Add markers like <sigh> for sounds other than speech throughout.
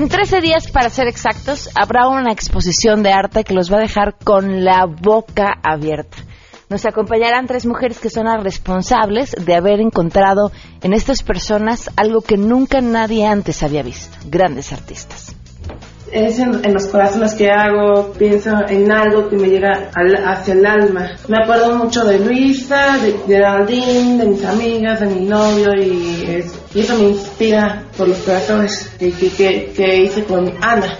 En 13 días, para ser exactos, habrá una exposición de arte que los va a dejar con la boca abierta. Nos acompañarán tres mujeres que son las responsables de haber encontrado en estas personas algo que nunca nadie antes había visto. Grandes artistas es en, los corazones que hago, pienso en algo que me llega hacia el alma. Me acuerdo mucho de Luisa, de Geraldine, de mis amigas, de mi novio y, eso me inspira por los corazones que hice con Ana.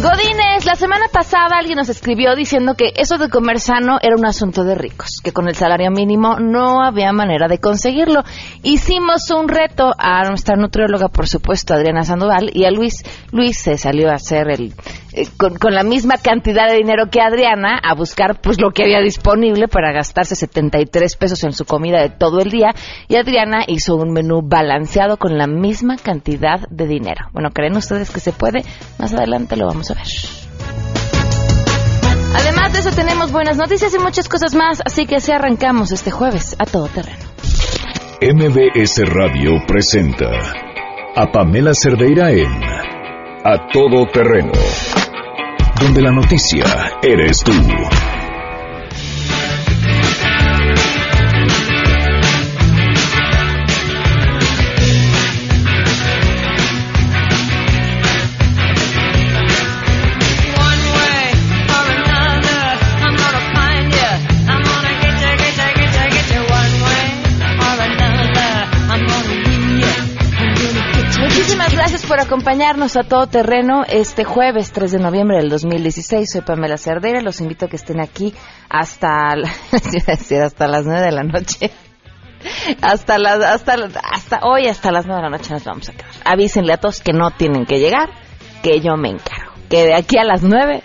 Godines, la semana pasada alguien nos escribió diciendo que eso de comer sano era un asunto de ricos, que con el salario mínimo no había manera de conseguirlo. Hicimos un reto a nuestra nutrióloga, por supuesto, Adriana Sandoval, y a Luis. Luis se salió a hacer el, eh, con, la misma cantidad de dinero que Adriana, a buscar pues lo que había disponible para gastarse 73 pesos en su comida de todo el día, y Adriana hizo un menú balanceado con la misma cantidad de dinero. Bueno, ¿creen ustedes que se puede? Más adelante lo vamos a ver. Además de eso tenemos buenas noticias y muchas cosas más, así que así arrancamos este jueves a todo terreno. MBS Radio presenta a Pamela Cerdeira en A Todo Terreno, donde la noticia eres tú. Acompañarnos a todo terreno este jueves 3 de noviembre del 2016. Soy Pamela Cerdera. Los invito a que estén aquí hasta, <laughs> hasta las 9 de la noche. Hasta, las, hasta, hasta hoy, hasta las 9 de la noche nos vamos a quedar. Avísenle a todos que no tienen que llegar, que yo me encargo. Que de aquí a las 9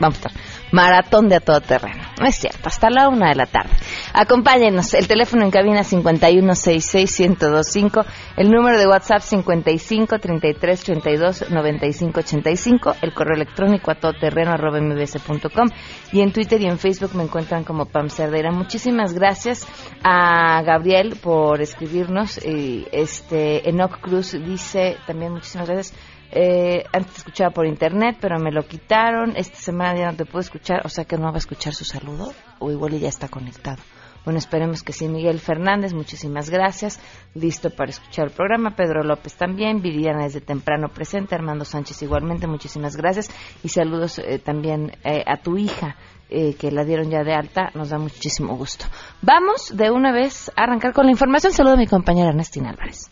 vamos a estar maratón de a todo terreno. No es cierto, hasta la una de la tarde. Acompáñenos, el teléfono en cabina 5166125, el número de WhatsApp 5533329585, el correo electrónico a todoterreno.mbs.com y en Twitter y en Facebook me encuentran como Pam Cerdera. Muchísimas gracias a Gabriel por escribirnos. Este Enoch Cruz dice también muchísimas gracias eh, antes escuchaba por internet, pero me lo quitaron. Esta semana ya no te puedo escuchar, o sea que no va a escuchar su saludo, o igual ya está conectado. Bueno, esperemos que sí. Miguel Fernández, muchísimas gracias. Listo para escuchar el programa. Pedro López también. Viridiana desde temprano presente. Armando Sánchez igualmente, muchísimas gracias. Y saludos eh, también eh, a tu hija. Eh, que la dieron ya de alta, nos da muchísimo gusto. Vamos de una vez a arrancar con la información. Saludo a mi compañera Ernestina Álvarez.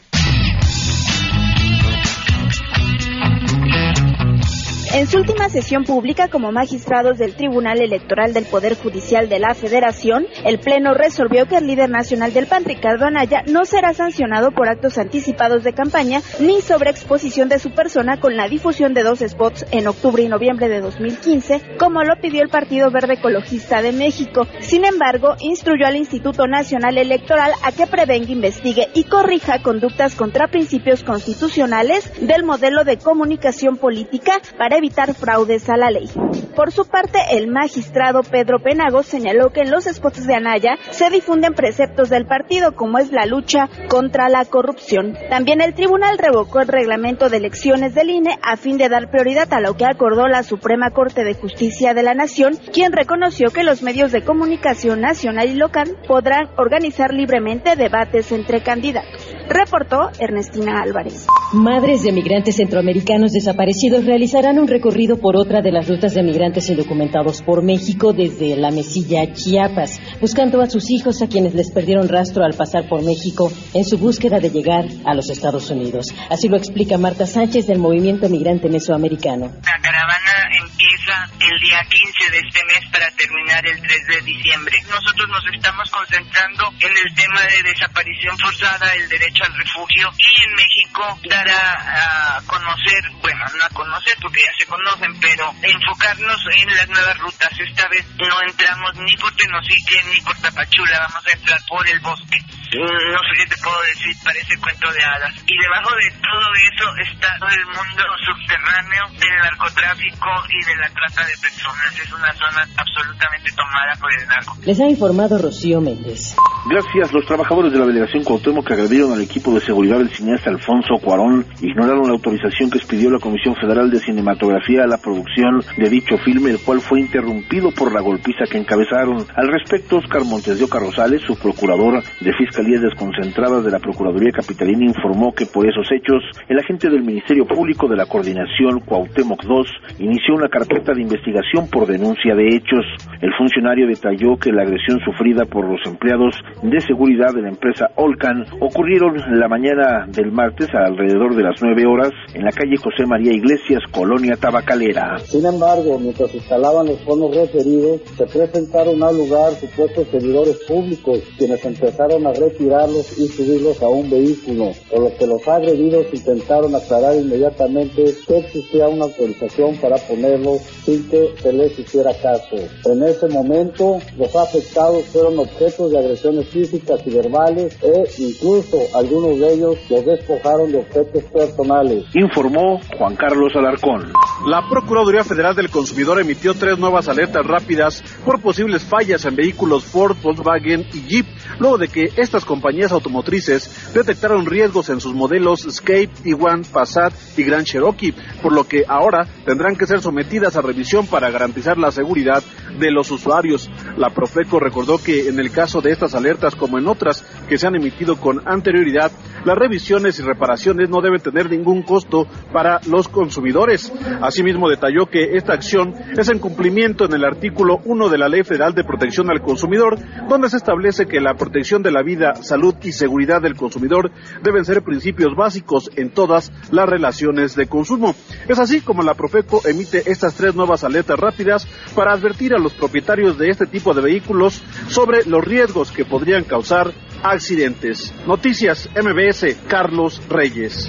En su última sesión pública como magistrados del Tribunal Electoral del Poder Judicial de la Federación, el Pleno resolvió que el líder nacional del PAN, Ricardo Anaya, no será sancionado por actos anticipados de campaña ni sobre exposición de su persona con la difusión de dos spots en octubre y noviembre de 2015, como lo pidió el Partido Verde Ecologista de México. Sin embargo, instruyó al Instituto Nacional Electoral a que prevenga, investigue y corrija conductas contra principios constitucionales del modelo de comunicación política para evitar fraudes a la ley. Por su parte, el magistrado Pedro Penagos señaló que en los spots de Anaya se difunden preceptos del partido como es la lucha contra la corrupción. También el tribunal revocó el reglamento de elecciones del INE a fin de dar prioridad a lo que acordó la Suprema Corte de Justicia de la Nación, quien reconoció que los medios de comunicación nacional y local podrán organizar libremente debates entre candidatos. Reportó Ernestina Álvarez. Madres de migrantes centroamericanos desaparecidos realizarán un recorrido por otra de las rutas de migrantes indocumentados por México desde la Mesilla Chiapas, buscando a sus hijos a quienes les perdieron rastro al pasar por México en su búsqueda de llegar a los Estados Unidos. Así lo explica Marta Sánchez del Movimiento Migrante Mesoamericano. La caravana empieza el día 15 de este mes para terminar el 3 de diciembre. Nosotros nos estamos concentrando en el tema de desaparición forzada, el derecho al refugio y en México dar a, conocer, bueno, no a conocer porque ya se conocen, pero enfocarnos en las nuevas rutas. Esta vez no entramos ni por Tenosique ni por Tapachula, vamos a entrar por el bosque. no sé qué te puedo decir, parece cuento de hadas. Y debajo de todo eso está el mundo subterráneo del narcotráfico y de la trata de personas. Es una zona absolutamente tomada por el narco. Les ha informado Rocío Méndez. Gracias. Los trabajadores de la delegación Cuauhtémoc que agredieron al equipo de seguridad del cineasta Alfonso Cuarón ignoraron la autorización que expidió la Comisión Federal de Cinematografía a la producción de dicho filme, el cual fue interrumpido por la golpiza que encabezaron. Al respecto, Oscar Montes de Oca Rosales, su procurador de Fiscalías Desconcentradas de la Procuraduría Capitalina, informó que por esos hechos, el agente del Ministerio Público de la Coordinación Cuauhtémoc II inició una carpeta de investigación por denuncia de hechos. El funcionario detalló que la agresión sufrida por los empleados de seguridad de la empresa Olcan ocurrieron la mañana del martes alrededor de las nueve horas en la calle José María Iglesias, Colonia Tabacalera. Sin embargo, mientras instalaban los fondos referidos, se presentaron al lugar supuestos servidores públicos, quienes empezaron a retirarlos y subirlos a un vehículo, por lo que los agredidos intentaron aclarar inmediatamente que existía una autorización para ponerlos sin que se les hiciera caso. En ese momento, los afectados fueron objetos de agresiones físicas y verbales e incluso algunos de ellos los despojaron de objetos personales. Informó Juan Carlos Alarcón. La Procuraduría Federal del Consumidor emitió tres nuevas alertas rápidas por posibles fallas en vehículos Ford, Volkswagen y Jeep, luego de que estas compañías automotrices detectaron riesgos en sus modelos Escape, Tiguan, Passat y Grand Cherokee, por lo que ahora tendrán que ser sometidas a revisión para garantizar la seguridad de los usuarios. La Profeco recordó que en el caso de estas alertas, como en otras que se han emitido con anterioridad, las revisiones y reparaciones no deben tener ningún costo para los consumidores. Asimismo, detalló que esta acción es en cumplimiento en el artículo 1 de la Ley Federal de Protección al Consumidor, donde se establece que la protección de la vida, salud y seguridad del consumidor deben ser principios básicos en todas las relaciones de consumo. Es así como la Profeco emite estas tres nuevas alertas rápidas para advertir a los propietarios de este tipo de vehículos sobre los riesgos que podrían causar accidentes. Noticias MBS, Carlos Reyes.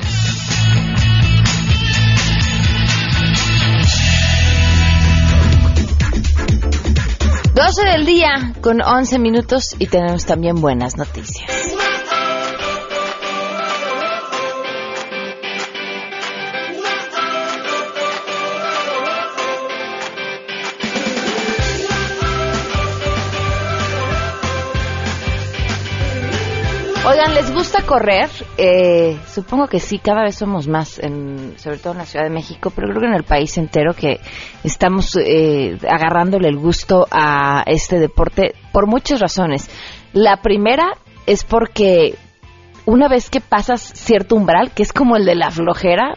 12 del día con 11 minutos y tenemos también buenas noticias. Oigan, ¿les gusta correr? Eh, supongo que sí, cada vez somos más, en, sobre todo en la Ciudad de México, pero creo que en el país entero que estamos eh, agarrándole el gusto a este deporte por muchas razones. La primera es porque una vez que pasas cierto umbral, que es como el de la flojera,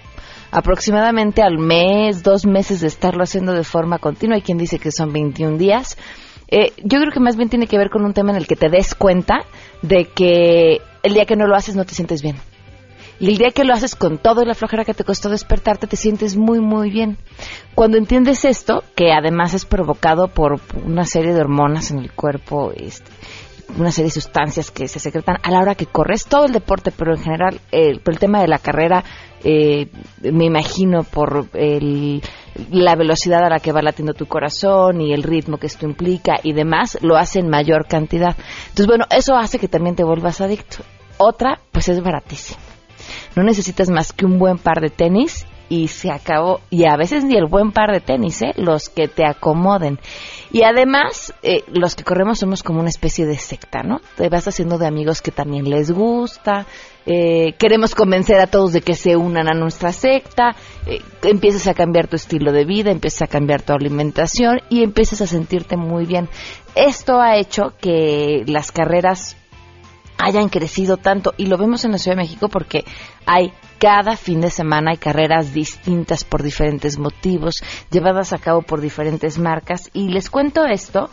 aproximadamente al mes, dos meses de estarlo haciendo de forma continua, hay quien dice que son 21 días, eh, yo creo que más bien tiene que ver con un tema en el que te des cuenta de que el día que no lo haces no te sientes bien. Y el día que lo haces con toda la flojera que te costó despertarte, te sientes muy, muy bien. Cuando entiendes esto, que además es provocado por una serie de hormonas en el cuerpo, este, una serie de sustancias que se secretan a la hora que corres, todo el deporte, pero en general, el, por el tema de la carrera, eh, me imagino por el, la velocidad a la que va latiendo tu corazón y el ritmo que esto implica y demás, lo hace en mayor cantidad. Entonces, bueno, eso hace que también te vuelvas adicto. Otra, pues es baratísimo. No necesitas más que un buen par de tenis y se acabó. Y a veces ni el buen par de tenis, ¿eh? los que te acomoden. Y además, eh, los que corremos somos como una especie de secta, ¿no? Te vas haciendo de amigos que también les gusta, eh, queremos convencer a todos de que se unan a nuestra secta, eh, empiezas a cambiar tu estilo de vida, empiezas a cambiar tu alimentación y empiezas a sentirte muy bien. Esto ha hecho que las carreras hayan crecido tanto y lo vemos en la Ciudad de México porque hay cada fin de semana hay carreras distintas por diferentes motivos, llevadas a cabo por diferentes marcas y les cuento esto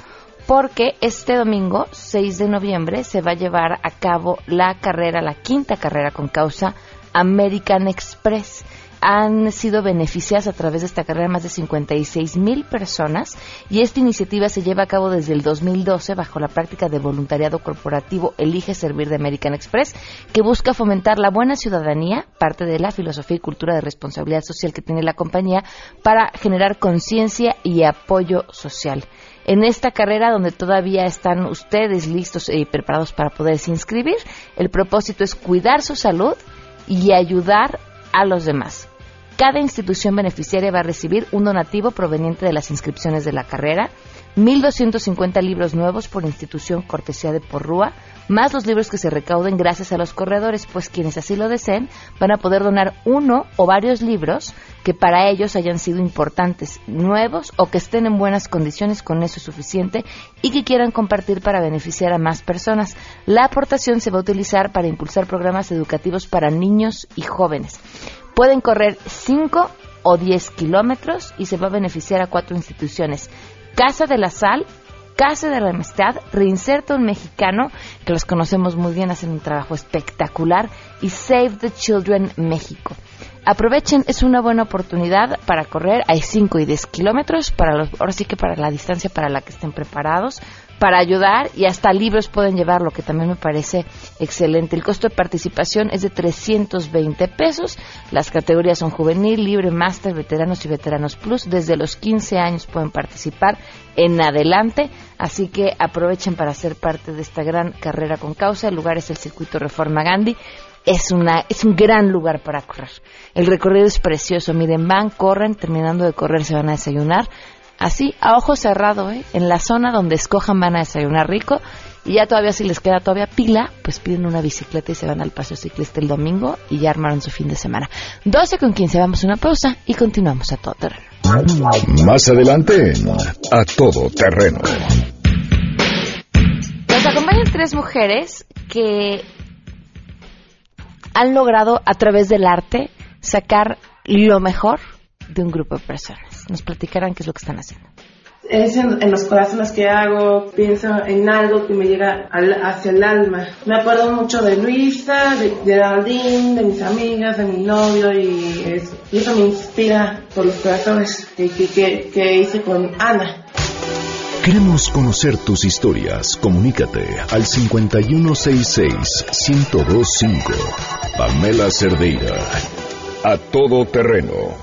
porque este domingo 6 de noviembre se va a llevar a cabo la carrera, la quinta carrera con causa American Express. Han sido beneficiadas a través de esta carrera más de 56 mil personas y esta iniciativa se lleva a cabo desde el 2012 bajo la práctica de voluntariado corporativo Elige Servir de American Express, que busca fomentar la buena ciudadanía, parte de la filosofía y cultura de responsabilidad social que tiene la compañía, para generar conciencia y apoyo social en esta carrera donde todavía están ustedes listos y preparados para poderse inscribir. El propósito es cuidar su salud y ayudar a los demás. Cada institución beneficiaria va a recibir un donativo proveniente de las inscripciones de la carrera, 1.250 libros nuevos por institución cortesía de Porrúa, más los libros que se recauden gracias a los corredores, pues quienes así lo deseen van a poder donar uno o varios libros que para ellos hayan sido importantes, nuevos o que estén en buenas condiciones, con eso es suficiente, y que quieran compartir para beneficiar a más personas. La aportación se va a utilizar para impulsar programas educativos para niños y jóvenes. Pueden correr 5 o 10 kilómetros y se va a beneficiar a cuatro instituciones. Casa de la Sal, Casa de la Amistad, Reinserto un Mexicano, que los conocemos muy bien, hacen un trabajo espectacular, y Save the Children México. Aprovechen, es una buena oportunidad para correr. Hay 5 y 10 kilómetros, para los, ahora sí que para la distancia para la que estén preparados, para ayudar y hasta libros pueden llevar, lo que también me parece excelente. El costo de participación es de 320 pesos. Las categorías son juvenil, libre, máster, veteranos y veteranos plus. Desde los 15 años pueden participar en adelante. Así que aprovechen para ser parte de esta gran carrera con causa. El lugar es el Circuito Reforma Gandhi es, una, es un gran lugar para correr. El recorrido es precioso. Miren, van, corren, terminando de correr se van a desayunar. Así, a ojo cerrado, ¿eh? en la zona donde escojan van a desayunar rico. Y ya todavía si les queda todavía pila, pues piden una bicicleta y se van al paseo ciclista el domingo y ya armaron su fin de semana. 12 con 15, vamos a una pausa y continuamos a todo terreno. Más adelante A Todo Terreno. Nos acompañan tres mujeres que han logrado a través del arte sacar lo mejor de un grupo de personas. Nos platicarán qué es lo que están haciendo. Es en, los corazones que hago, pienso en algo que me llega hacia el alma. Me acuerdo mucho de Luisa, de Geraldine, de mis amigas, de mi novio y eso, y eso me inspira por los corazones que, que, que hice con Ana. Queremos conocer tus historias. Comunícate al 5166-1025. Pamela Cerdeira. A todo terreno.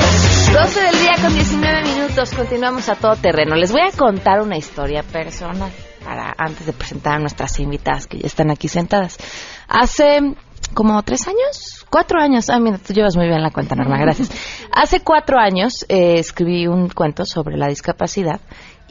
12 del día con 19 minutos, continuamos a todo terreno. Les voy a contar una historia personal para antes de presentar a nuestras invitadas que ya están aquí sentadas. Hace como tres años, cuatro años. Ah, mira, tú llevas muy bien la cuenta, Norma, gracias. <laughs> Hace cuatro años eh, escribí un cuento sobre la discapacidad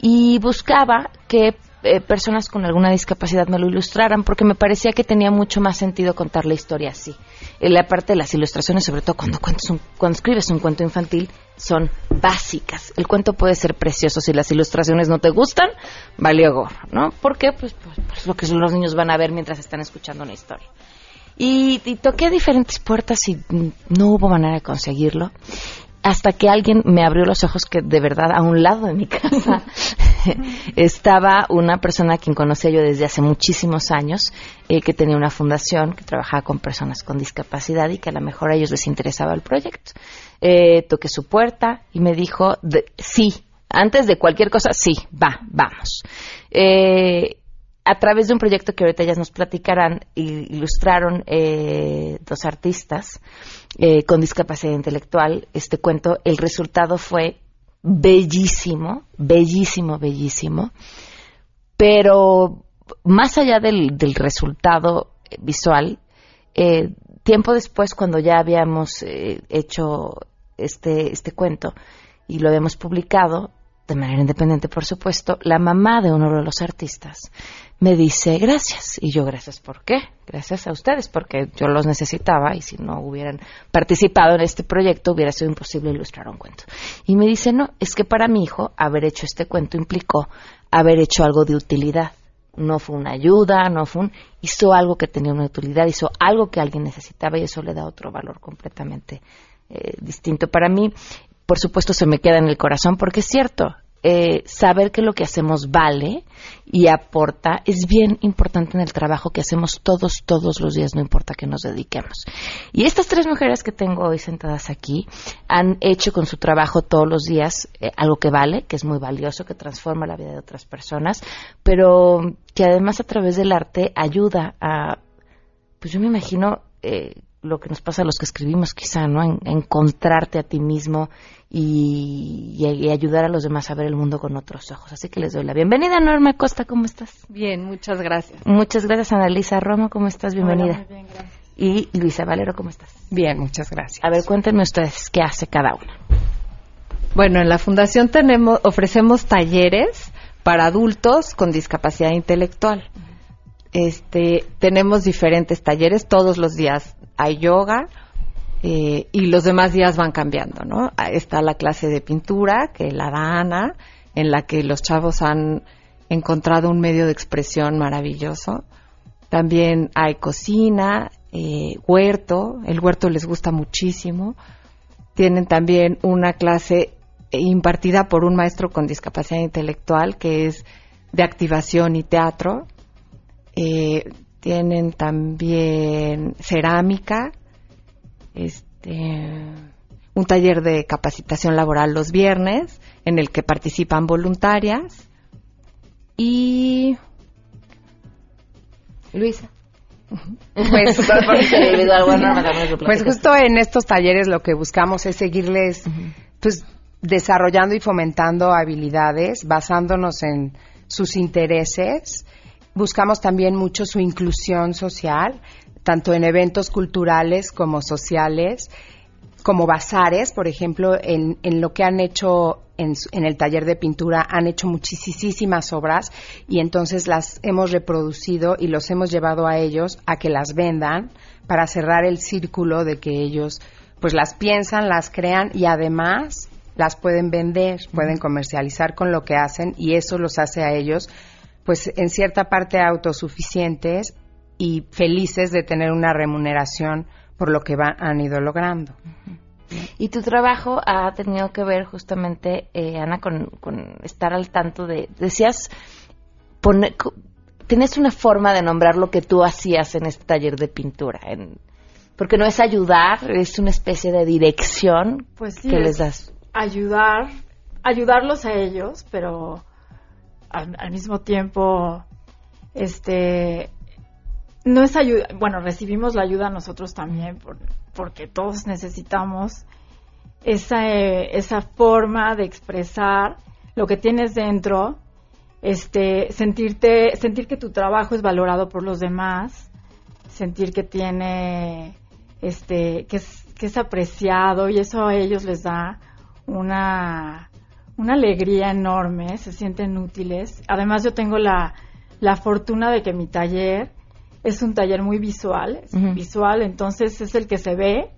y buscaba que eh, personas con alguna discapacidad me lo ilustraran porque me parecía que tenía mucho más sentido contar la historia así. la parte de las ilustraciones, sobre todo cuando, cuando escribes un cuento infantil, son básicas. El cuento puede ser precioso si las ilustraciones no te gustan, valió gorro, ¿no? ¿Por qué? Pues, pues, pues, lo que los niños van a ver mientras están escuchando una historia. Y, toqué diferentes puertas y no hubo manera de conseguirlo hasta que alguien me abrió los ojos que de verdad a un lado de mi casa <laughs> estaba una persona a quien conocía yo desde hace muchísimos años, eh, que tenía una fundación que trabajaba con personas con discapacidad y que a lo mejor a ellos les interesaba el proyecto. Eh, toqué su puerta y me dijo, sí, antes de cualquier cosa, sí, va, vamos. Eh, a través de un proyecto que ahorita ellas nos platicarán, ilustraron dos artistas eh, con discapacidad intelectual, este cuento, el resultado fue bellísimo, bellísimo, bellísimo, pero más allá del, resultado visual, eh, tiempo después, cuando ya habíamos eh, hecho este, este cuento y lo habíamos publicado, de manera independiente, por supuesto, la mamá de uno de los artistas me dice gracias. Y yo, gracias, ¿por qué? Gracias a ustedes, porque yo los necesitaba y si no hubieran participado en este proyecto hubiera sido imposible ilustrar un cuento. Y me dice, no, es que para mi hijo haber hecho este cuento implicó haber hecho algo de utilidad. No fue una ayuda, no fue un... Hizo algo que tenía una utilidad, hizo algo que alguien necesitaba y eso le da otro valor completamente eh, distinto. Para mí, por supuesto, se me queda en el corazón porque es cierto, eh, saber que lo que hacemos vale y aporta es bien importante en el trabajo que hacemos todos, todos los días, no importa que nos dediquemos. Y estas tres mujeres que tengo hoy sentadas aquí han hecho con su trabajo todos los días eh, algo que vale, que es muy valioso, que transforma la vida de otras personas, pero que además a través del arte ayuda a, pues yo me imagino, eh, lo que nos pasa a los que escribimos quizá, ¿no? En, encontrarte a ti mismo y, ayudar a los demás a ver el mundo con otros ojos. Así que les doy la bienvenida, Norma Costa, ¿cómo estás? Bien, muchas gracias. Muchas gracias, Annalisa Romo, ¿cómo estás? Bienvenida. muy bien, gracias. Y Luisa Valero, ¿cómo estás? Bien, muchas gracias. A ver, cuéntenme ustedes qué hace cada una. Bueno, en la Fundación tenemos, ofrecemos talleres para adultos con discapacidad intelectual. Este, tenemos diferentes talleres todos los días hay yoga eh, y los demás días van cambiando, ¿no? Está la clase de pintura, que la da Ana, en la que los chavos han encontrado un medio de expresión maravilloso. También hay cocina, eh, huerto, el huerto les gusta muchísimo. Tienen también una clase impartida por un maestro con discapacidad intelectual que es de activación y teatro. Eh, tienen también cerámica, este, un taller de capacitación laboral los viernes en el que participan voluntarias. Y Luisa. Pues, pues, justo en estos talleres lo que buscamos es seguirles pues desarrollando y fomentando habilidades basándonos en sus intereses buscamos también mucho su inclusión social, tanto en eventos culturales como sociales, como bazares, por ejemplo, en, en lo que han hecho en, en, el taller de pintura, han hecho muchísimas obras y entonces las hemos reproducido y los hemos llevado a ellos a que las vendan para cerrar el círculo de que ellos pues las piensan, las crean y además las pueden vender, pueden comercializar con lo que hacen y eso los hace a ellos pues en cierta parte autosuficientes y felices de tener una remuneración por lo que han ido logrando. Y tu trabajo ha tenido que ver justamente, eh, Ana, con, estar al tanto de, decías, poner, tienes una forma de nombrar lo que tú hacías en este taller de pintura, porque no es ayudar, es una especie de dirección pues que les das. Ayudar, ayudarlos a ellos, pero al, mismo tiempo, este, no es ayuda, bueno, recibimos la ayuda nosotros también, porque todos necesitamos esa, esa forma de expresar lo que tienes dentro, este, sentirte, sentir que tu trabajo es valorado por los demás, sentir que tiene, este, que es, que es apreciado y eso a ellos les da una, una alegría enorme, se sienten útiles. Además yo tengo la, la fortuna de que mi taller es un taller muy visual, visual, entonces es el que se ve,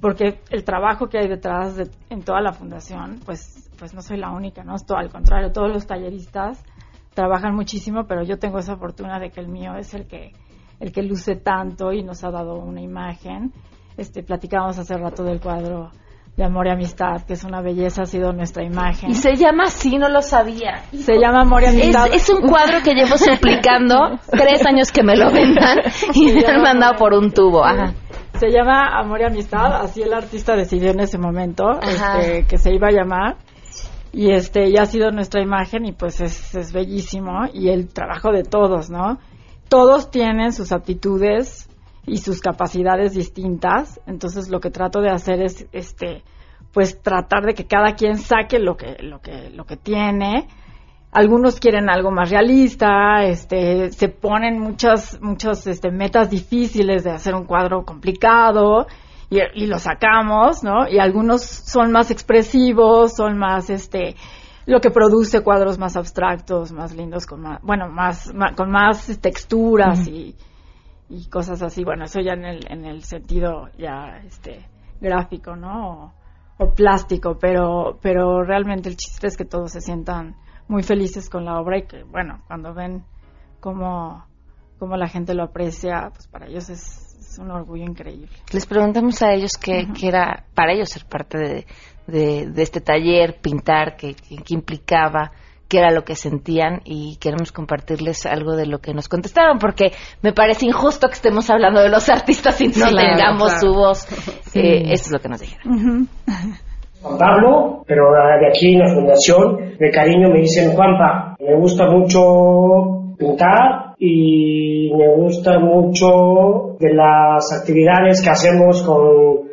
porque el trabajo que hay detrás de, en toda la fundación, pues, pues no soy la única, ¿no? Es todo al contrario, todos los talleristas trabajan muchísimo, pero yo tengo esa fortuna de que el mío es el que, el que luce tanto y nos ha dado una imagen. Este, platicábamos hace rato del cuadro de amor y amistad, que es una belleza, ha sido nuestra imagen. Y se llama así, no lo sabía. Se llama amor y amistad. Es, un cuadro que llevo suplicando tres años que me lo vendan y me han mandado por un tubo. Se llama amor y amistad, así el artista decidió en ese momento este, que se iba a llamar. Y este ya ha sido nuestra imagen y pues es, es bellísimo y el trabajo de todos, ¿no? Todos tienen sus aptitudes y sus capacidades distintas. Entonces lo que trato de hacer es este pues tratar de que cada quien saque lo que lo que lo que tiene. Algunos quieren algo más realista, este se ponen muchas muchas este metas difíciles de hacer un cuadro complicado y, y lo sacamos, ¿no? Y algunos son más expresivos, son más este lo que produce cuadros más abstractos, más lindos con más, bueno, más, con más texturas y y cosas así. Bueno, eso ya en el, en el sentido ya este gráfico, ¿no? O, plástico, pero, pero realmente el chiste es que todos se sientan muy felices con la obra y que, bueno, cuando ven cómo, cómo la gente lo aprecia, pues para ellos es, es un orgullo increíble. Les preguntamos a ellos qué, qué era para ellos ser parte de, de, de este taller, pintar, qué- qué implicaba, qué era lo que sentían y queremos compartirles algo de lo que nos contestaron porque me parece injusto que estemos hablando de los artistas y no Claro, tengamos claro. su voz. <laughs> Sí. Eh, esto es lo que nos dijeron. Juan Pablo, pero de aquí en la fundación, de cariño me dicen Juanpa. Me gusta mucho pintar y me gusta mucho de las actividades que hacemos con,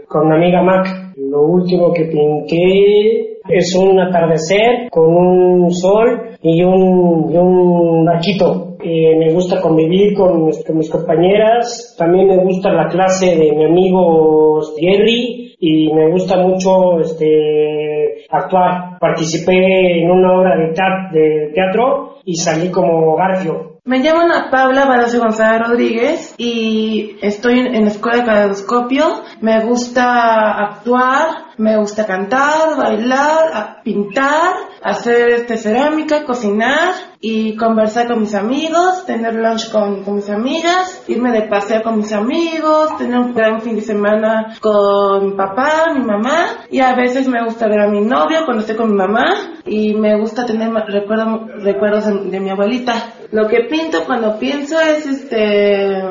con mi amiga Mac. Lo último que pinté es un atardecer con un sol y un, y un barquito. Eh, me gusta convivir con, mis- con mis compañeras. También me gusta la clase de mi amigo Jerry y me gusta mucho este actuar. Participé en una obra de, de teatro y salí como Garfio. Me llamo Ana Paula Palacio González Rodríguez y estoy en, la escuela de caleidoscopio. Me gusta actuar, me gusta cantar, bailar, pintar, hacer este, cerámica, cocinar y conversar con mis amigos, tener lunch con, con mis amigas, irme de paseo con mis amigos, tener un gran fin de semana con mi papá, mi mamá y a veces me gusta ver a mi novio cuando estoy con mi mamá y me gusta tener recuerdo- recuerdos de, mi abuelita. Lo que pinto cuando pienso es este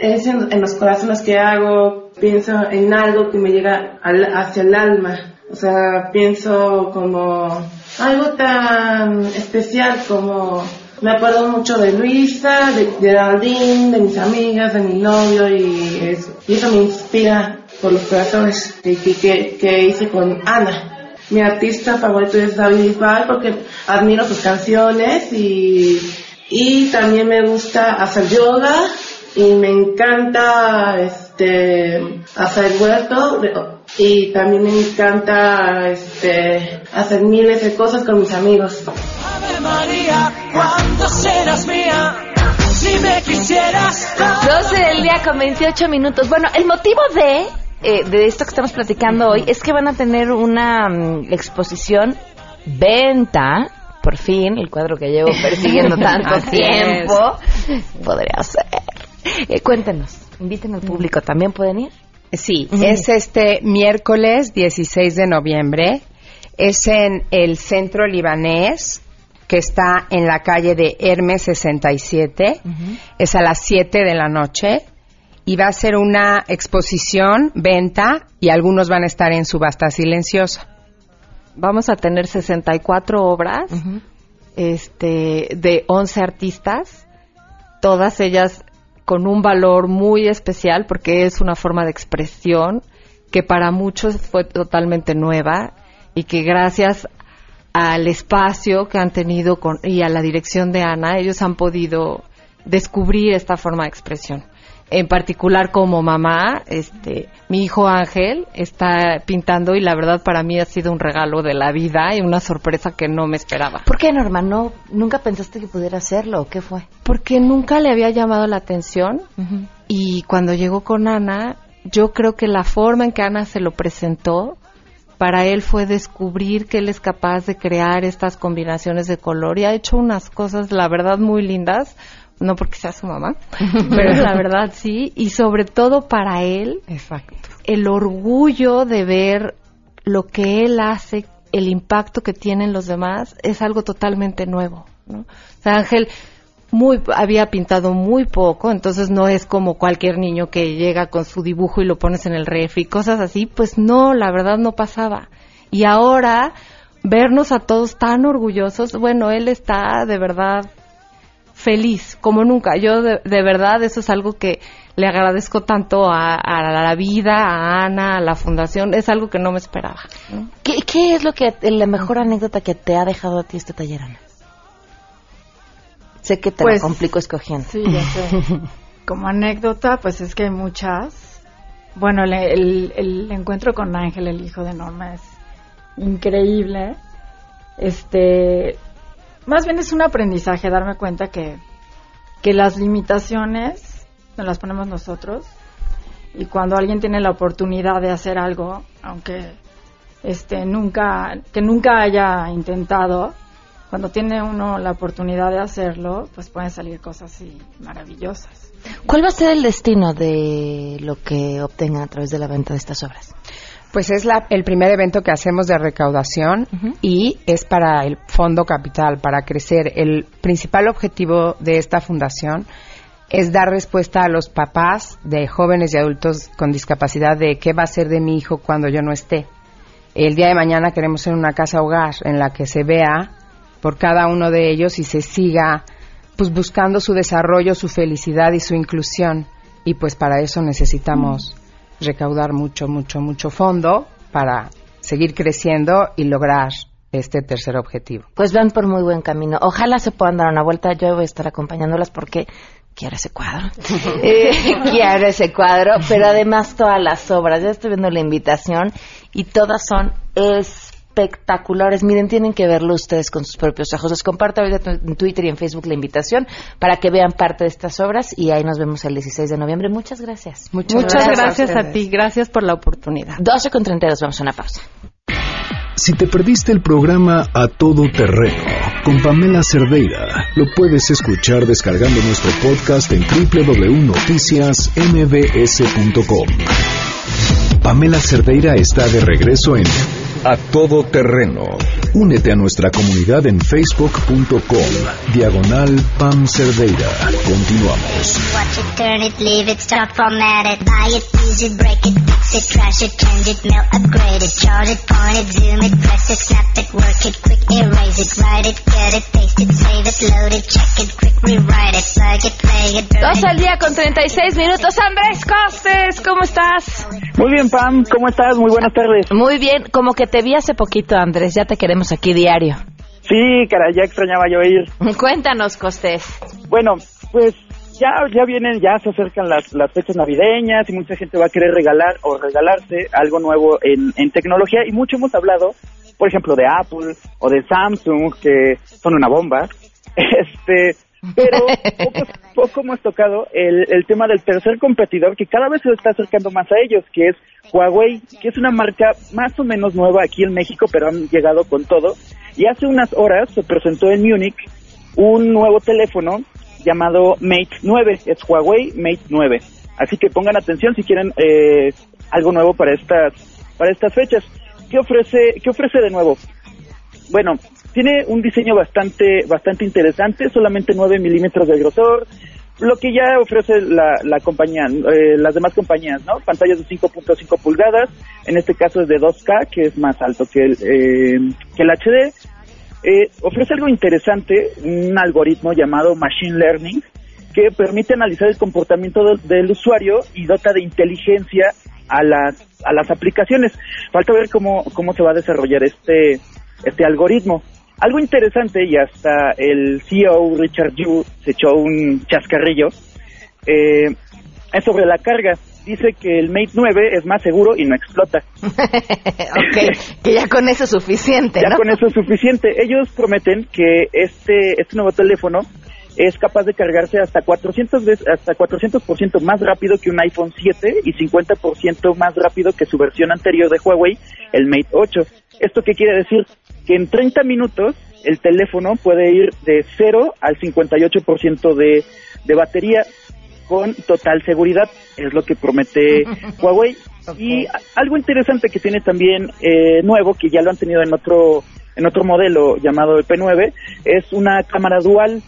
es en los corazones que hago, pienso en algo que me llega al- hacia el alma. O sea, pienso como algo tan especial como me acuerdo mucho de Luisa, de Geraldine, de mis amigas, de mi novio y eso, y eso me inspira por los corazones que, que, que- hice con Ana. Mi artista favorito es David Bisbal porque admiro sus canciones y, y también me gusta hacer yoga y me encanta este hacer huerto y también me encanta este hacer miles de cosas con mis amigos. Ave María, cuando serás mía, si me quisieras. 12 del día con 28 minutos. Bueno, el motivo de, eh, de esto que estamos platicando hoy es que van a tener una mm, exposición venta. Por fin, el cuadro que llevo persiguiendo <laughs> tanto tiempo. Podría ser. Eh, cuéntenos, inviten al público. ¿También pueden ir? Sí, es este miércoles 16 de noviembre. Es en el centro libanés que está en la calle de Hermes 67. Es a las 7 de la noche. Y va a ser una exposición, venta, y algunos van a estar en subasta silenciosa. Vamos a tener 64 obras este, de 11 artistas, todas ellas con un valor muy especial porque es una forma de expresión que para muchos fue totalmente nueva y que gracias al espacio que han tenido con, y a la dirección de Ana, ellos han podido descubrir esta forma de expresión. En particular como mamá, este, mi hijo Ángel está pintando y la verdad para mí ha sido un regalo de la vida y una sorpresa que no me esperaba. ¿Por qué, Norma? ¿No, ¿Nunca pensaste que pudiera hacerlo? ¿o ¿Qué fue? Porque nunca le había llamado la atención y cuando llegó con Ana, yo creo que la forma en que Ana se lo presentó para él fue descubrir que él es capaz de crear estas combinaciones de color y ha hecho unas cosas, la verdad, muy lindas. No porque sea su mamá, <laughs> pero la verdad sí. Y sobre todo para él, Exacto. el orgullo de ver lo que él hace, el impacto que tiene en los demás, es algo totalmente nuevo. ¿no? O sea, Ángel muy, había pintado muy poco, entonces no es como cualquier niño que llega con su dibujo y lo pones en el refri y cosas así, pues no, la verdad no pasaba. Y ahora vernos a todos tan orgullosos, bueno, él está de verdad feliz como nunca. Yo de, de verdad eso es algo que le agradezco tanto a, a la vida, a Ana, a la fundación, es algo que no me esperaba. ¿no? ¿Qué, qué es lo que la mejor anécdota que te ha dejado a ti este taller, Ana? Sé que te Pues, lo complico escogiendo. Sí, ya sé. <laughs> Como anécdota, pues es que hay muchas. Bueno, el, el- el encuentro con Ángel, el hijo de Norma, es increíble. Este, más bien es un aprendizaje darme cuenta que, que las limitaciones nos las ponemos nosotros y cuando alguien tiene la oportunidad de hacer algo, aunque este nunca que nunca haya intentado cuando tiene uno la oportunidad de hacerlo, pues pueden salir cosas así maravillosas. ¿Cuál va a ser el destino de lo que obtengan a través de la venta de estas obras? Pues es la- el primer evento que hacemos de recaudación y es para el Fondo Capital, para crecer. El principal objetivo de esta fundación es dar respuesta a los papás de jóvenes y adultos con discapacidad de qué va a ser de mi hijo cuando yo no esté. El día de mañana queremos ser una casa hogar en la que se vea por cada uno de ellos y se siga pues buscando su desarrollo, su felicidad y su inclusión. Y pues para eso necesitamos recaudar mucho, mucho, mucho fondo para seguir creciendo y lograr este tercer objetivo. Pues van por muy buen camino. Ojalá se puedan dar una vuelta. Yo voy a estar acompañándolas porque quiero ese cuadro. <laughs> Eh, quiero ese cuadro, pero además todas las obras. Ya estoy viendo la invitación y todas son espectaculares. Miren, tienen que verlo ustedes con sus propios ojos. Les comparto ahorita en Twitter y en Facebook la invitación para que vean parte de estas obras y ahí nos vemos el 16 de noviembre. Muchas gracias. Muchas, gracias, a, ti, gracias por la oportunidad. 12 con 32, vamos a una pausa. Si te perdiste el programa A Todo Terreno con Pamela Cerdeira, lo puedes escuchar descargando nuestro podcast en www.noticiasmbs.com. Pamela Cerdeira está de regreso en A Todo Terreno. Únete a nuestra comunidad en facebook.com, diagonal Pam Cerdeira. Continuamos. Watch it, turn it, leave it, stop, format it, buy it, use it, break it, fix it, trash it, change it, mail, upgrade it, chart it, point it, zoom it, press it, snap it, work it, quick erase it, write it, get it, paste it, save it, load it, check it, quick rewrite it, plug it, play it, burn Dos it. al día con 36 minutos. Andrés Costes, ¿cómo estás? Muy bien, Pam, ¿cómo estás? Muy buenas tardes. Muy bien, como que te vi hace poquito, Andrés. Ya te queremos aquí diario. Sí, cara, ya extrañaba yo ir. <laughs> Cuéntanos, Costés. Bueno, pues ya ya vienen, ya se acercan las, las fechas navideñas y mucha gente va a querer regalar o regalarse algo nuevo en, en tecnología y mucho hemos hablado, por ejemplo, de Apple o de Samsung, que son una bomba. <laughs> Este, pero <laughs> poco, poco hemos tocado el, el tema del tercer competidor que cada vez se está acercando más a ellos, que es Huawei, que es una marca más o menos nueva aquí en México, pero han llegado con todo. Y hace unas horas se presentó en Múnich un nuevo teléfono llamado Mate 9, es Huawei Mate 9. Así que pongan atención si quieren eh, algo nuevo para estas para estas fechas. ¿Qué ofrece qué ofrece de nuevo? Bueno, tiene un diseño bastante bastante interesante, solamente 9 milímetros de grosor, lo que ya ofrece la, la compañía, eh, las demás compañías, ¿no? Pantallas de 5.5 pulgadas, en este caso es de 2K, que es más alto que el, eh, que el HD. Eh, ofrece algo interesante, un algoritmo llamado Machine Learning, que permite analizar el comportamiento del, usuario y dota de inteligencia a las, a las aplicaciones. Falta ver cómo, cómo se va a desarrollar este, este algoritmo. Algo interesante, y hasta el CEO Richard Yu se echó un chascarrillo, eh, es sobre la carga. Dice que el Mate 9 es más seguro y no explota. <laughs> ok, que ya con eso es suficiente, Ya con eso es suficiente. Ellos prometen que este, este nuevo teléfono es capaz de cargarse hasta 400 veces, hasta 400% más rápido que un iPhone 7 y 50% más rápido que su versión anterior de Huawei, el Mate 8. ¿Esto qué quiere decir? Que en 30 minutos el teléfono puede ir de 0 al 58% de, de batería con total seguridad, es lo que promete <laughs> Huawei. Y algo interesante que tiene también eh, nuevo, que ya lo han tenido en otro en otro modelo llamado el P9, es una cámara dual.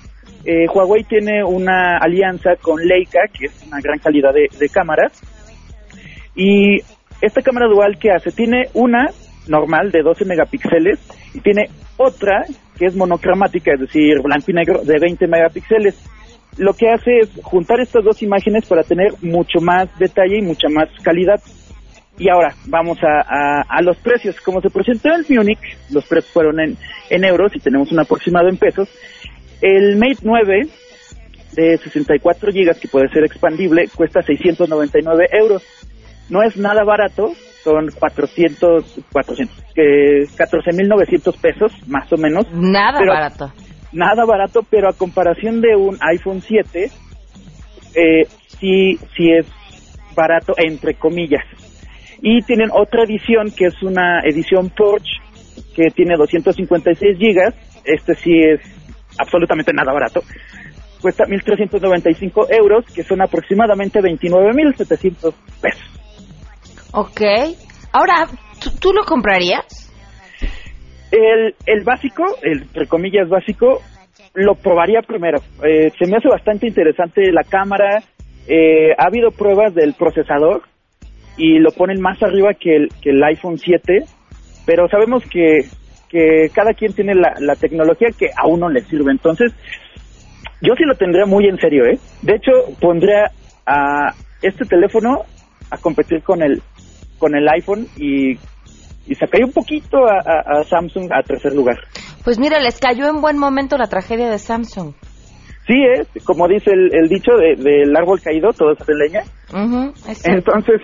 Eh, Huawei tiene una alianza con Leica, que es una gran calidad de, de cámaras. Y esta cámara dual, ¿qué hace? Tiene una normal de 12 megapíxeles tiene otra que es monocromática, es decir, blanco y negro, de 20 megapíxeles. Lo que hace es juntar estas dos imágenes para tener mucho más detalle y mucha más calidad. Y ahora vamos a, a- a los precios. Como se presentó en Munich, los precios fueron en, en euros y tenemos un aproximado en pesos. El Mate 9 de 64 gigas que puede ser expandible cuesta 699 euros. No es nada barato, son 400, 400, que 14.900 pesos más o menos. Nada Pero- barato. Nada barato, pero a comparación de un iPhone 7, eh, sí, sí es barato entre comillas. Y tienen otra edición que es una edición Porsche que tiene 256 gigas, este sí es absolutamente nada barato. Cuesta 1.395 euros, que son aproximadamente 29.700 pesos. Ok. Ahora, ¿tú, lo comprarías? El, el básico, el entre comillas básico, lo probaría primero. Eh, se me hace bastante interesante la cámara. Eh, ha habido pruebas del procesador y lo ponen más arriba que el, que el iPhone 7, pero sabemos que, que cada quien tiene la, la tecnología que a uno le sirve. Entonces, yo sí lo tendría muy en serio, ¿eh? De hecho, pondría a este teléfono a competir con el con el iPhone y, y sacaría un poquito a, a- a Samsung a tercer lugar. Pues mira, les cayó en buen momento la tragedia de Samsung. Sí, es, como dice el, el dicho de- del árbol caído, todo es de leña. Entonces,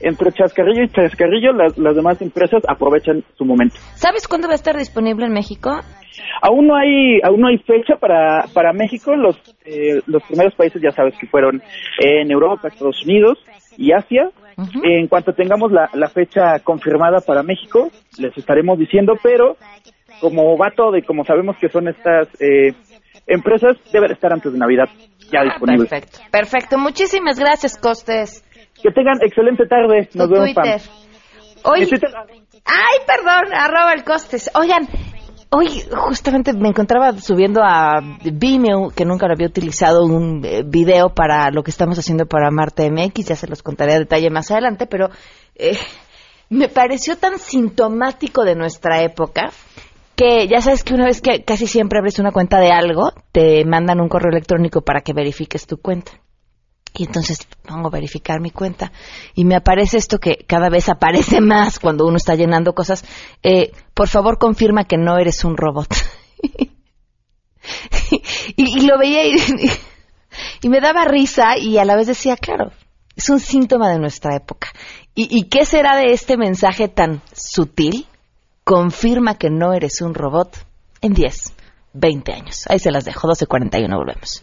entre chascarrillo y chascarrillo, las, las demás empresas aprovechan su momento. ¿Sabes cuándo va a estar disponible en México? Aún no hay, aún no hay fecha para, para México. Los, eh, los primeros países ya sabes que fueron en Europa, Estados Unidos y Asia. En cuanto tengamos la, la fecha confirmada para México, les estaremos diciendo, pero como va todo y como sabemos que son estas eh, empresas, debe de estar antes de Navidad ya disponible. Perfecto. Perfecto. Muchísimas gracias, Costes. Que tengan excelente tarde. Nos Tu vemos, Pam. Hoy... Twitter- Ay, perdón, arroba el Costes. Oigan, hoy justamente me encontraba subiendo a Vimeo, que nunca lo había utilizado, un eh, video para lo que estamos haciendo para Marte MX, ya se los contaré a detalle más adelante, pero eh, me pareció tan sintomático de nuestra época que ya sabes que una vez que casi siempre abres una cuenta de algo, te mandan un correo electrónico para que verifiques tu cuenta. Y entonces pongo a verificar mi cuenta y me aparece esto que cada vez aparece <laughs> más cuando uno está llenando cosas. Eh, por favor, confirma que no eres un robot. <laughs> y, lo veía y, y me daba risa y a la vez decía, claro, es un síntoma de nuestra época. ¿Y, ¿Y qué será de este mensaje tan sutil? Confirma que no eres un robot en 10, 20 años. Ahí se las dejo, 12.41, volvemos.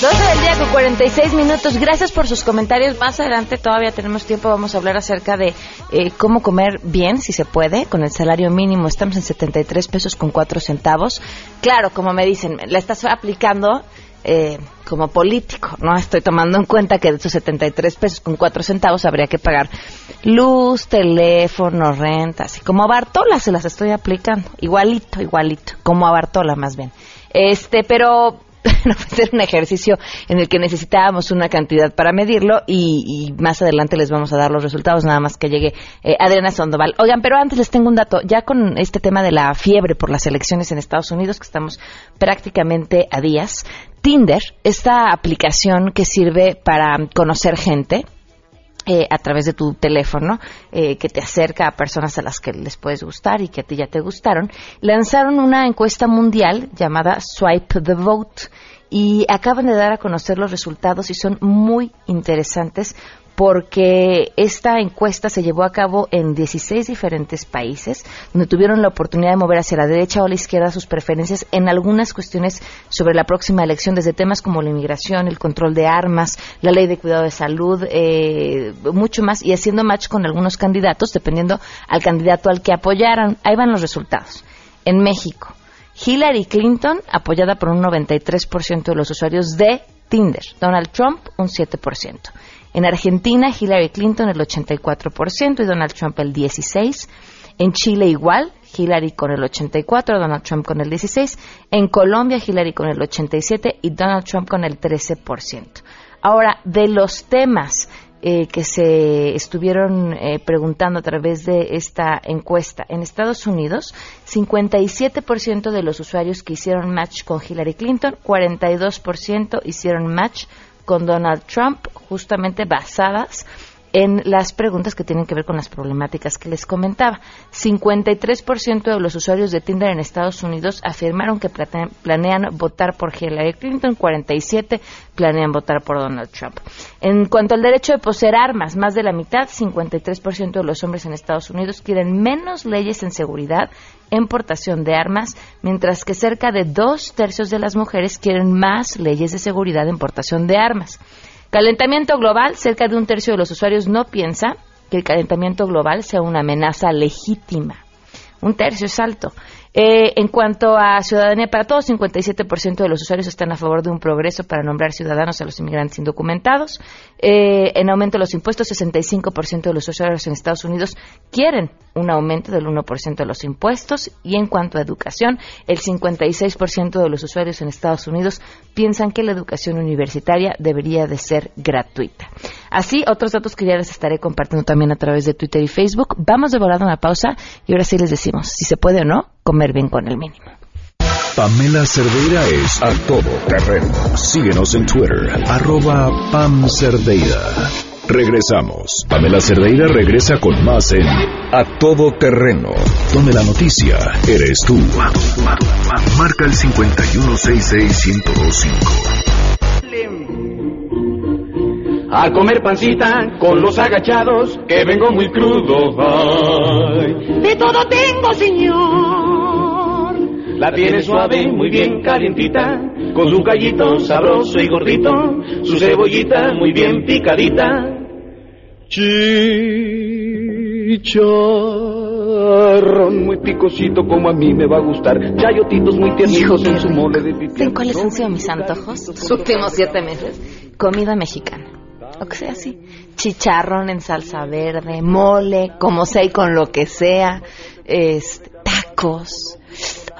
12 del día con 46 minutos. Gracias por sus comentarios. Más adelante todavía tenemos tiempo. Vamos a hablar acerca de eh, cómo comer bien, si se puede, con el salario mínimo. Estamos en 73 pesos con 4 centavos. Claro, como me dicen, la estás aplicando eh, como político, ¿no? Estoy tomando en cuenta que de esos 73 pesos con 4 centavos habría que pagar luz, teléfono, renta, así como a Bartola se las estoy aplicando. Igualito, igualito. Como a Bartola, más bien. Este, pero fue <laughs> un ejercicio en el que necesitábamos una cantidad para medirlo y, y más adelante les vamos a dar los resultados, nada más que llegue eh, Adriana Sandoval. Oigan, pero antes les tengo un dato, ya con este tema de la fiebre por las elecciones en Estados Unidos, que estamos prácticamente a días, Tinder, esta aplicación que sirve para conocer gente, eh, a través de tu teléfono eh, que te acerca a personas a las que les puedes gustar y que a ti ya te gustaron, lanzaron una encuesta mundial llamada Swipe the Vote y acaban de dar a conocer los resultados y son muy interesantes porque esta encuesta se llevó a cabo en 16 diferentes países, donde tuvieron la oportunidad de mover hacia la derecha o la izquierda sus preferencias en algunas cuestiones sobre la próxima elección, desde temas como la inmigración, el control de armas, la ley de cuidado de salud, eh, mucho más, y haciendo match con algunos candidatos, dependiendo al candidato al que apoyaran. Ahí van los resultados. En México, Hillary Clinton, apoyada por un 93% de los usuarios de Tinder. Donald Trump, un 7%. En Argentina, Hillary Clinton el 84% y Donald Trump el 16%. En Chile igual, Hillary con el 84%, Donald Trump con el 16%. En Colombia, Hillary con el 87% y Donald Trump con el 13%. Ahora, de los temas eh, que se estuvieron eh, preguntando a través de esta encuesta. En Estados Unidos, 57% de los usuarios que hicieron match con Hillary Clinton, 42% hicieron match con Donald Trump, justamente basadas en las preguntas que tienen que ver con las problemáticas que les comentaba. 53% de los usuarios de Tinder en Estados Unidos afirmaron que planean votar por Hillary Clinton, 47 planean votar por Donald Trump. En cuanto al derecho de poseer armas, más de la mitad, 53% de los hombres en Estados Unidos quieren menos leyes en seguridad en portación de armas, mientras que cerca de dos tercios de las mujeres quieren más leyes de seguridad en portación de armas. Calentamiento global, cerca de un tercio de los usuarios no piensa que el calentamiento global sea una amenaza legítima. Un tercio es alto. Eh, en cuanto a ciudadanía para todos, 57% de los usuarios están a favor de un progreso para nombrar ciudadanos a los inmigrantes indocumentados. Eh, en aumento de los impuestos, 65% de los usuarios en Estados Unidos quieren un aumento del 1% de los impuestos. Y en cuanto a educación, el 56% de los usuarios en Estados Unidos piensan que la educación universitaria debería de ser gratuita. Así, otros datos que ya les estaré compartiendo también a través de Twitter y Facebook. Vamos de volada una pausa y ahora sí les decimos si se puede o no comer bien con el mínimo. Pamela Cerdeira es a todo terreno. Síguenos en Twitter, arroba Pam Cerdeira. Regresamos. Pamela Cerdeira regresa con más en A Todo Terreno, donde la noticia eres tú. Marca el 5166125. A comer pancita con los agachados, que vengo muy crudo. Ay. De todo tengo, señor. La tiene suave, muy bien calientita, con su callito sabroso y gordito, su cebollita muy bien picadita. Chicharrón muy picosito como a mí me va a gustar, chayotitos muy tiernitos en su mole de pipián. ¿Saben cuáles han sido mis antojos? Los últimos siete meses. Comida mexicana. O que sea así. Chicharrón en salsa verde, mole, como sea y con lo que sea. Este, tacos.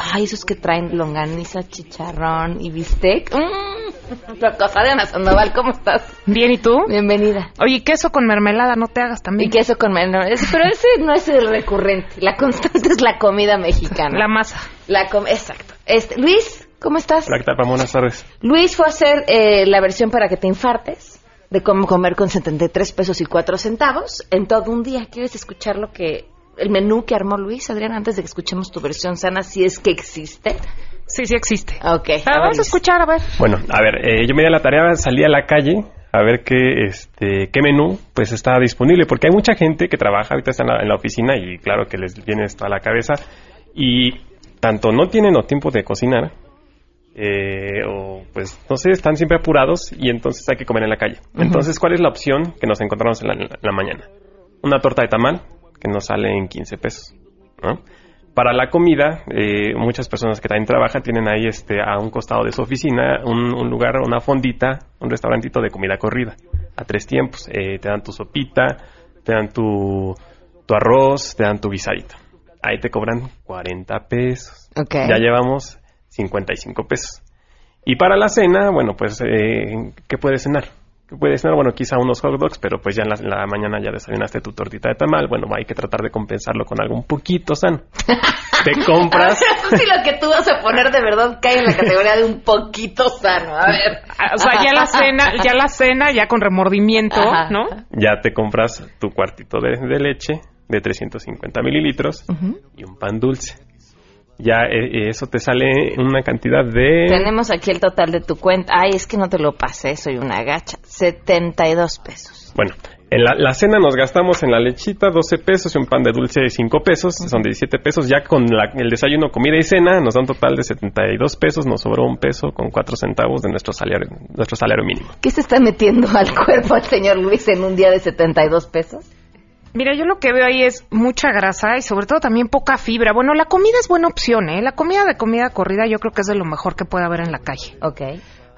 Ay, esos que traen longaniza, chicharrón y bistec. ¡Mmm! Ana Sandoval, ¿cómo estás? Bien, ¿y tú? Bienvenida. Oye, queso con mermelada, no te hagas también. Y queso con mermelada. Pero ese no es el recurrente. La constante es la comida mexicana. La masa. La com Exacto. Este, Luis, ¿cómo estás? Hola, ¿qué tal? Buenas tardes. Luis fue a hacer eh, la versión para que te infartes de cómo comer con 73 pesos y 4 centavos en todo un día. ¿Quieres escuchar lo que el menú que armó Luis, Adrián, antes de que escuchemos tu versión sana, si es que existe? Sí, sí existe. Ok. Ah, vamos a escuchar, a ver. Bueno, a ver, eh, yo me di a la tarea, salí a la calle a ver qué, este, qué menú pues está disponible, porque hay mucha gente que trabaja, ahorita está en la, en la oficina y claro que les viene esto a la cabeza y tanto no tienen o tiempo de cocinar eh, o pues no sé, están siempre apurados y entonces hay que comer en la calle. Entonces, ¿cuál es la opción que nos encontramos en la, en la mañana? Una torta de tamal que nos sale en 15 pesos, ¿no? Para la comida, eh, muchas personas que también trabajan tienen ahí este, a un costado de su oficina un, un lugar, una fondita, un restaurantito de comida corrida, a tres tiempos. Eh, te dan tu sopita, te dan tu, tu arroz, te dan tu guisadito. Ahí te cobran 40 pesos. Ok. Ya llevamos 55 pesos. Y para la cena, bueno, pues, eh, ¿qué puedes cenar? ¿Qué puedes cenar? Bueno, quizá unos hot dogs, pero pues ya en la, en la mañana ya desayunaste tu tortita de tamal. Bueno, hay que tratar de compensarlo con algo un poquito sano. <laughs> Te compras... Eso sí lo que tú vas a poner de verdad cae en la categoría de un poquito sano. A ver. O sea, ya la cena, ya la cena, ya con remordimiento, Ajá. ¿no? ya te compras tu cuartito de, de leche de 350 mililitros y un pan dulce. Ya eh, eso te sale una cantidad de... Tenemos aquí el total de tu cuenta. Ay, es que no te lo pasé, soy una gacha. 72 pesos. Bueno, en la, la cena nos gastamos en la lechita 12 pesos y un pan de dulce 5 pesos, son 17 pesos. Ya con la- el desayuno, comida y cena nos da un total de 72 pesos, nos sobró un peso con 4 centavos de nuestro salario, nuestro salario mínimo. ¿Qué se está metiendo al cuerpo el señor Luis en un día de 72 pesos? Mira, yo lo que veo ahí es mucha grasa y sobre todo también poca fibra. Bueno, la comida es buena opción, ¿eh? La comida de comida corrida yo creo que es de lo mejor que puede haber en la calle. Ok.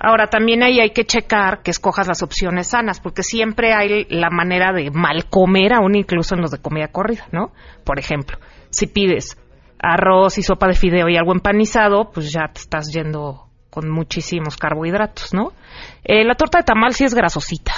Ahora, también ahí hay que checar que escojas las opciones sanas, porque siempre hay la manera de mal comer, aún incluso en los de comida corrida, ¿no? Por ejemplo, si pides arroz y sopa de fideo y algo empanizado, pues ya te estás yendo con muchísimos carbohidratos, ¿no? Eh, la torta de tamal sí es grasosita.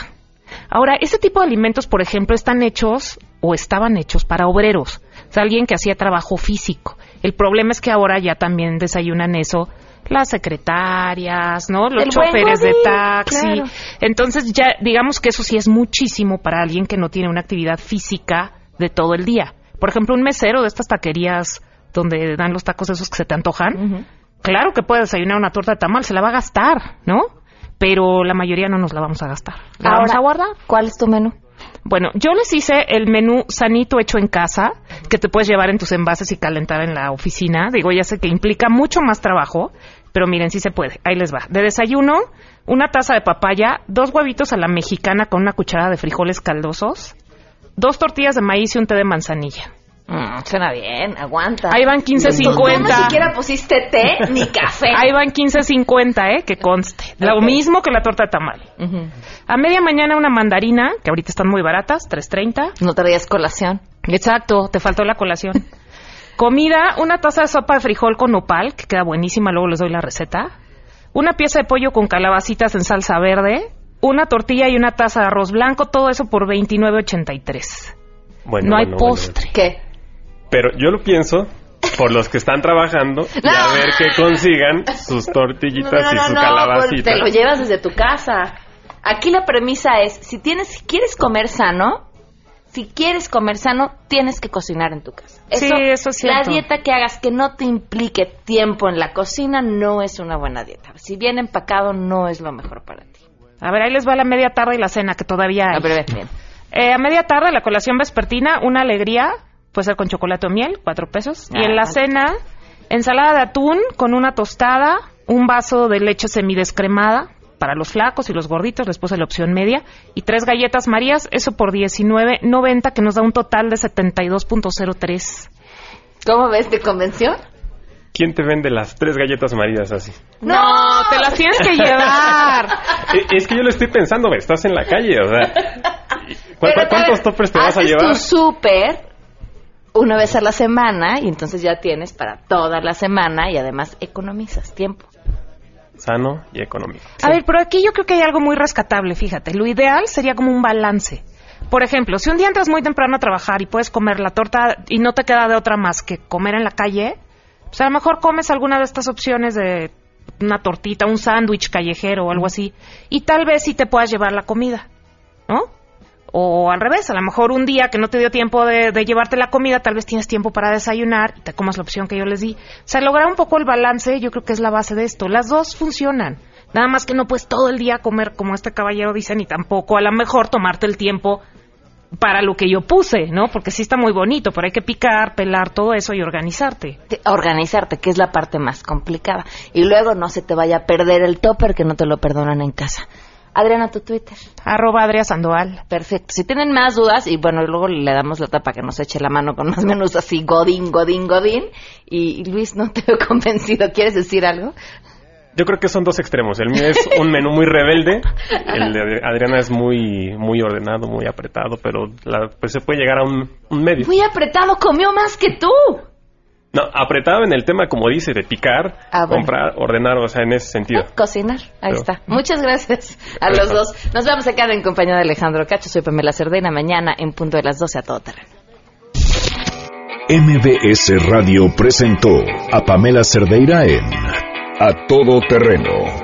Ahora, ese tipo de alimentos, por ejemplo, están hechos o estaban hechos para obreros, o sea, alguien que hacía trabajo físico. El problema es que ahora ya también desayunan eso las secretarias, ¿no? Los choferes de taxi. claro. Entonces ya digamos que eso sí es muchísimo para alguien que no tiene una actividad física de todo el día. Por ejemplo, un mesero de estas taquerías donde dan los tacos esos que se te antojan, claro que puede desayunar una torta de tamal, se la va a gastar, ¿no? Pero la mayoría no nos la vamos a gastar. ¿La vamos Ahora, a guardar? ¿Cuál es tu menú? Bueno, yo les hice el menú sanito hecho en casa, que te puedes llevar en tus envases y calentar en la oficina. Digo, ya sé que implica mucho más trabajo, pero miren, sí se puede. Ahí les va. De desayuno, una taza de papaya, dos huevitos a la mexicana con una cucharada de frijoles caldosos, dos tortillas de maíz y un té de manzanilla. Mm, suena bien, aguanta. Ahí van 15.50. Tú ni siquiera pusiste té ni café. Ahí van 15.50, ¿eh? Que conste. Lo mismo que la torta de tamal. A media mañana una mandarina, que ahorita están muy baratas, 3.30. No traías colación. Exacto, te faltó la colación. <laughs> Comida, una taza de sopa de frijol con nopal, que queda buenísima, luego les doy la receta. Una pieza de pollo con calabacitas en salsa verde. Una tortilla y una taza de arroz blanco, todo eso por 29.83. Bueno, no hay bueno, bueno. postre. ¿Qué? Pero yo lo pienso por los que están trabajando y a ver que consigan sus tortillitas y su calabacita. te lo llevas desde tu casa. Aquí la premisa es, si tienes, si quieres comer sano, si quieres comer sano, tienes que cocinar en tu casa. Sí, eso es La cierto. dieta que hagas que no te implique tiempo en la cocina no es una buena dieta. Si bien empacado, no es lo mejor para ti. A ver, ahí les va la media tarde y la cena, que todavía hay. A ver, bien. Eh, a media tarde, la colación vespertina, una alegría, puede ser con chocolate o miel, cuatro pesos. y Ah, en la vale. cena, ensalada de atún con una tostada, un vaso de leche semidescremada. Para los flacos y los gorditos les puse la opción media. Y tres galletas marías, eso por 19.90, que nos da un total de 72.03. ¿Cómo ves? ¿Te convenció? ¿Quién te vende las tres galletas marías así? No, te las tienes que llevar. <laughs> Eh, Es que yo lo estoy pensando, me estás en la calle, o sea. ¿cu- Pero, cu- ¿Cuántos toppers te vas a haces llevar? tu súper una vez a la semana y entonces ya tienes para toda la semana y además economizas tiempo. Sano y económico. A ver, pero aquí yo creo que hay algo muy rescatable, fíjate. Lo ideal sería como un balance. Por ejemplo, si un día entras muy temprano a trabajar y puedes comer la torta y no te queda de otra más que comer en la calle, pues a lo mejor comes alguna de estas opciones de una tortita, un sándwich callejero o algo así, y tal vez sí te puedas llevar la comida, ¿no? O al revés, a lo mejor un día que no te dio tiempo de, llevarte la comida, tal vez tienes tiempo para desayunar y te comas la opción que yo les di. O sea, lograr un poco el balance, yo creo que es la base de esto. Las dos funcionan. Nada más que no puedes todo el día comer como este caballero dice, ni tampoco a lo mejor tomarte el tiempo para lo que yo puse, ¿no? Porque sí está muy bonito, pero hay que picar, pelar todo eso y organizarte. Te- Organizarte, que es la parte más complicada. Y luego no se te vaya a perder el topper que no te lo perdonan en casa. Adriana, tu Twitter. Arroba Adria Sandoval. Perfecto. Si tienen más dudas, y bueno, luego le damos la tapa que nos eche la mano con más menús así, Godín, Godín, Godín. Y, y Luis, no te veo <laughs> convencido. ¿Quieres decir algo? Yo creo que son dos extremos. El mío es un menú muy rebelde. El de Adriana es muy, muy ordenado, muy apretado, pero la- pues se puede llegar a un, un medio. Muy apretado, comió más que tú. No, apretado en el tema, como dice, de picar, Ah, bueno. comprar, ordenar, o sea, en ese sentido. Cocinar, ahí Pero- está. Muchas gracias a los dos. Nos vamos a quedar en compañía de Alejandro Cacho. Soy Pamela Cerdena. Mañana en punto de las 12 a todo terreno. MBS Radio presentó a Pamela Cerdeira en A Todo Terreno.